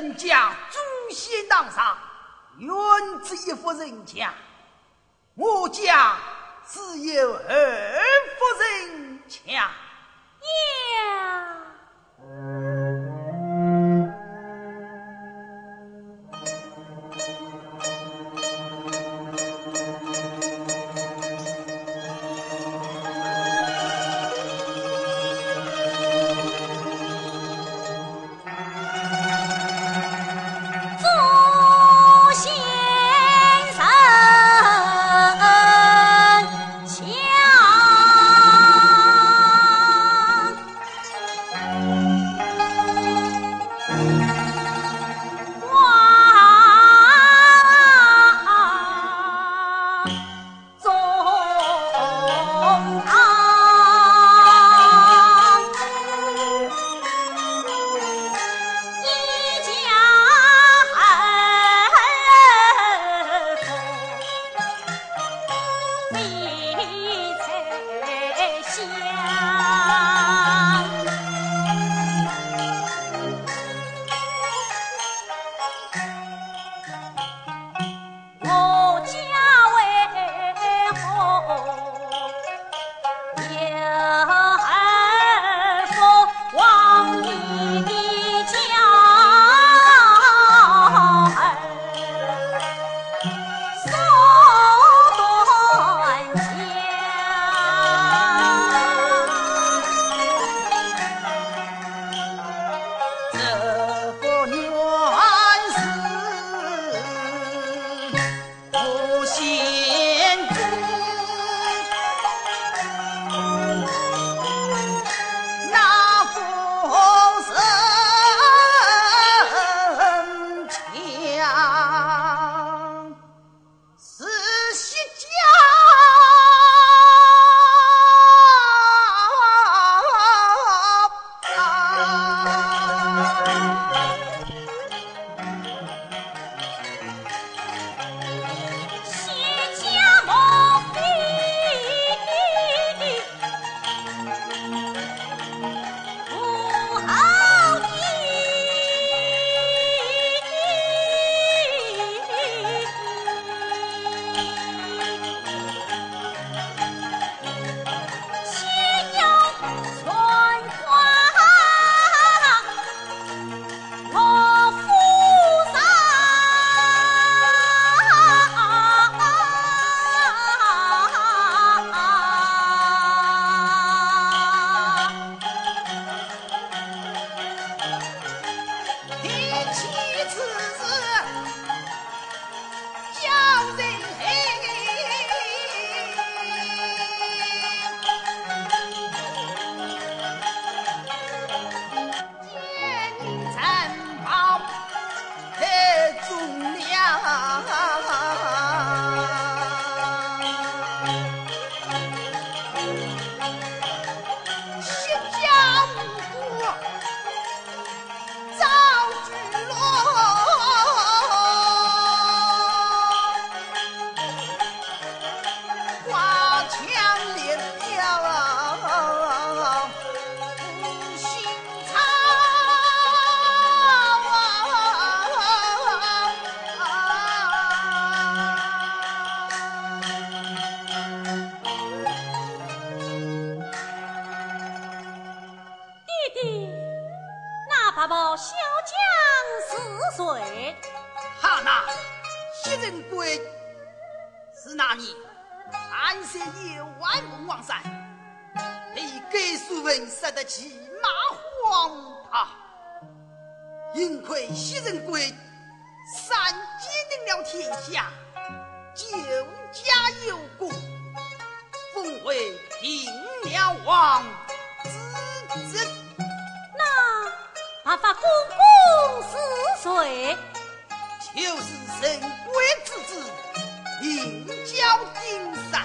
人家祖先当上原只一户人家。我家只有二户人家。人杀得起马荒啊！幸亏西人贵三箭定了天下，救驾有功，封为平辽王之子。那白发公公是谁？就是神贵之子，名叫丁山，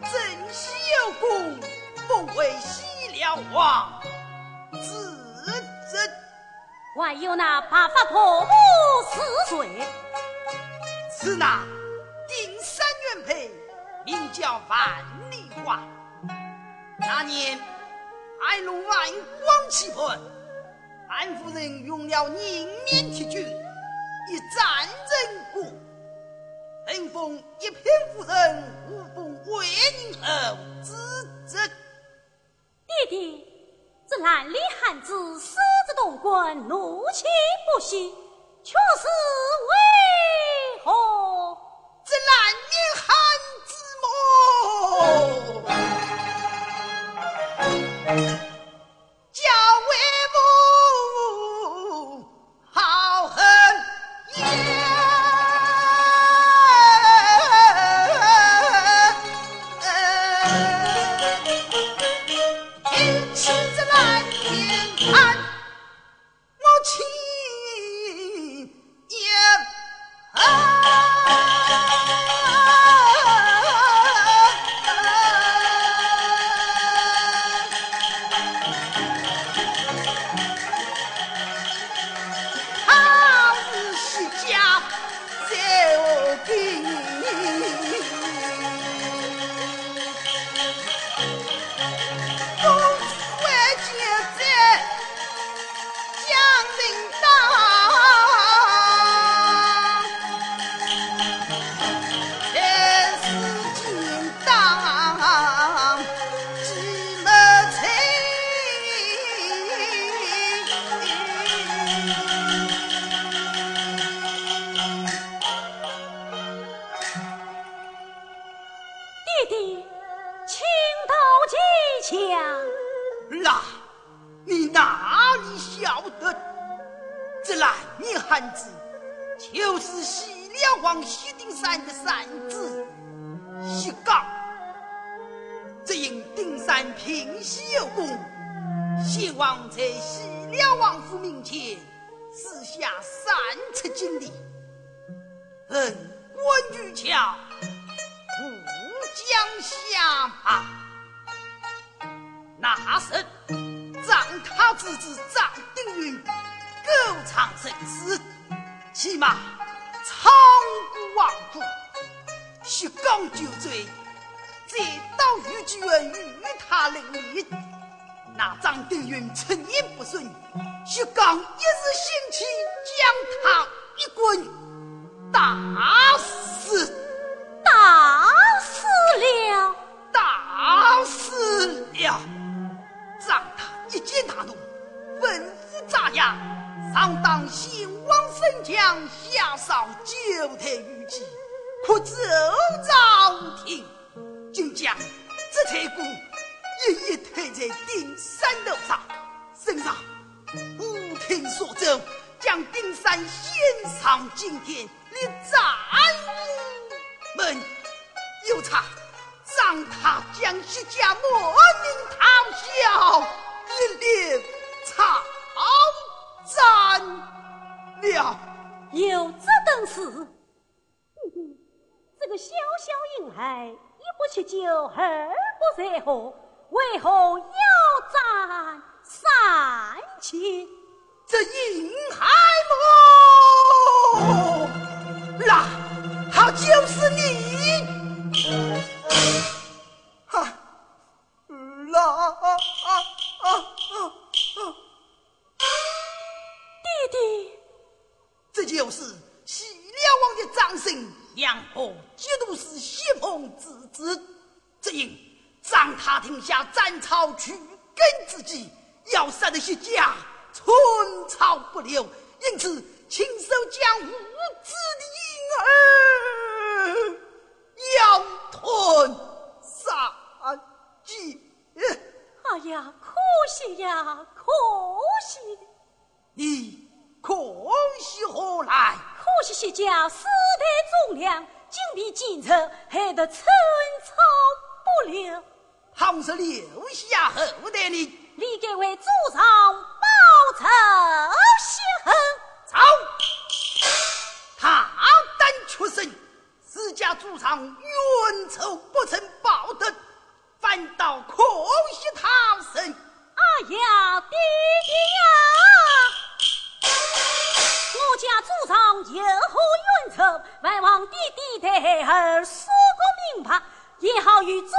珍西有功，封为西。小花子子还有那八发婆婆死罪。是那顶山元配名叫樊丽华那年哀龙万光气魄安夫人用了凝面铁军一战人故封一片夫人无封为人儿子爹爹，这蓝里汉子狮子动棍，怒气不息，却是为。三字一杠只因丁山平西有功先王在西凉王府门前赐下三尺金币恩官羽瞧武将下马。那是仗他之子张定云够成生死起码仓姑王姑，薛刚就醉，再到御前与他论理，那张德云趁意不顺，薛刚一时兴起，将他一棍打死。小婴孩，一不去酒，二不醉喝，为何要斩三千？这银海么，那他就是你。草取根之际要杀的薛家寸草不留因此亲手将无子的婴儿咬吞杀尽哎呀可惜呀可惜。你可惜何来可惜薛家世代忠良今被奸臣害得寸草不留倘是留下后代的，理该为祖上报仇雪恨。走，他胆出生，自家祖上冤仇不曾报得，反倒可惜他生。哎呀，爹爹呀！我家祖上有何冤仇？还望爹爹代儿说个明白，也好与祖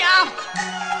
快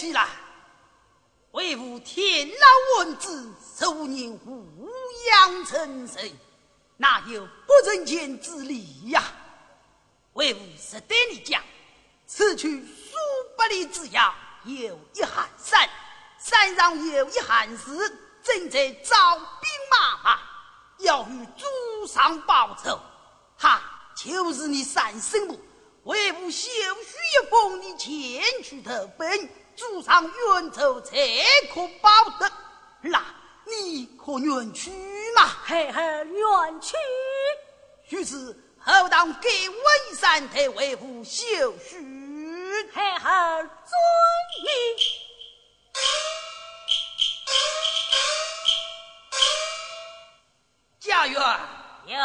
起来，为吾天老文子数年抚养成人，哪有不人间之理呀？为吾实对你讲，此去数百里之遥，有一寒山，山上有一寒士正在招兵马，要与主上报仇。哈，就是你三生母，为吾修书一封，你前去投奔。主上冤仇才可报得，那你可愿去吗？嘿嘿，愿去。于是后堂给文山太为父修书，嘿嘿，遵命。家园有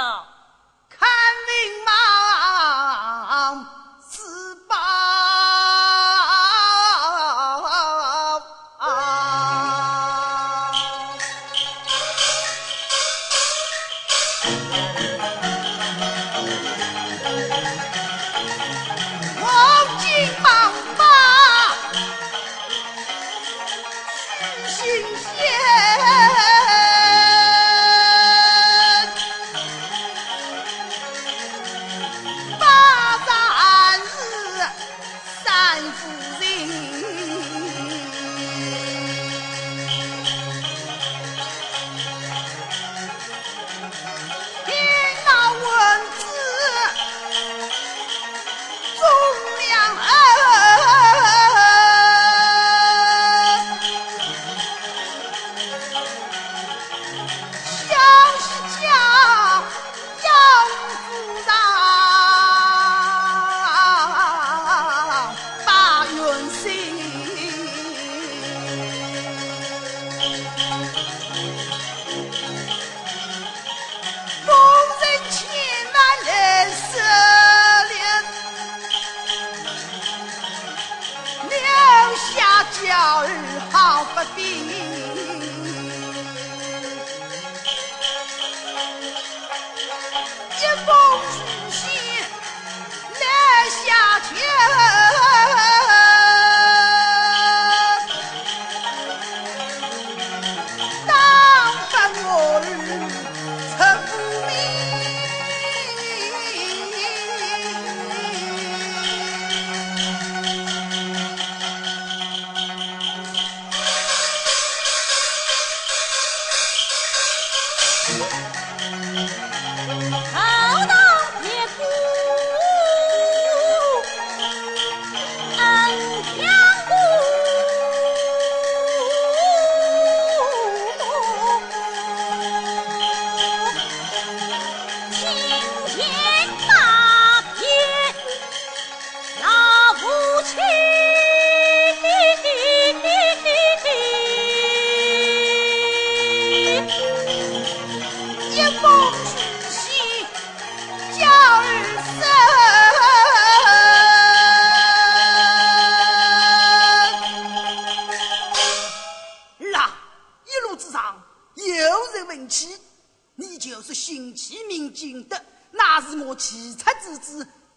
朝日好不比。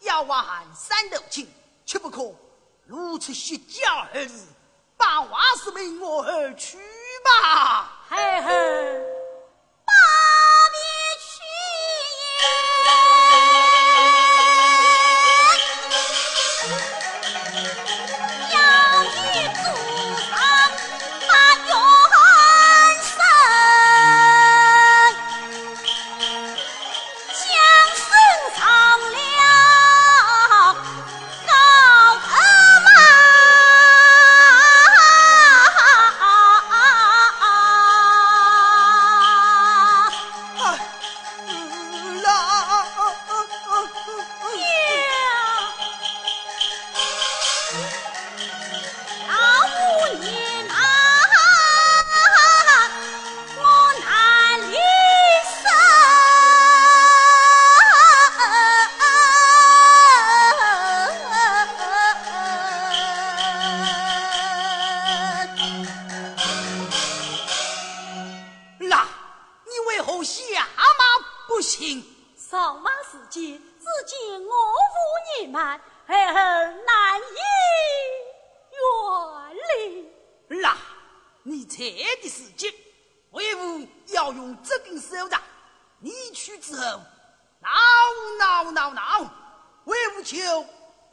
小娃喊三斗亲切不可如此虚假儿已把娃是为我而去吧。嘿嘿。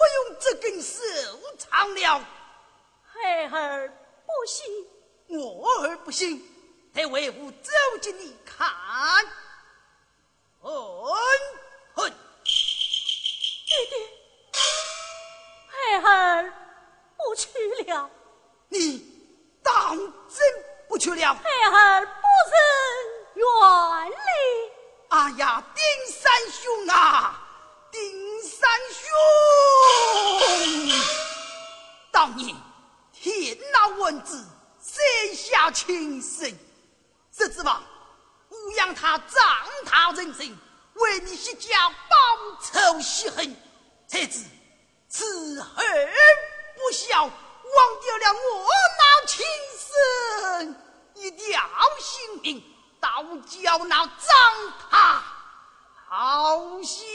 用这根手长了。孩儿不信，我儿不信，得为父走进你看。哼哼，爹爹，孩儿不去了。你当真不去了？孩儿不忍远离。哎呀，丁三兄啊，丁三兄，当年天老文子设下情深，谁知道吾养他长他人生，为你一家报仇雪恨，才知此恨不孝，忘掉了我那亲生一条性命，倒叫那长他好心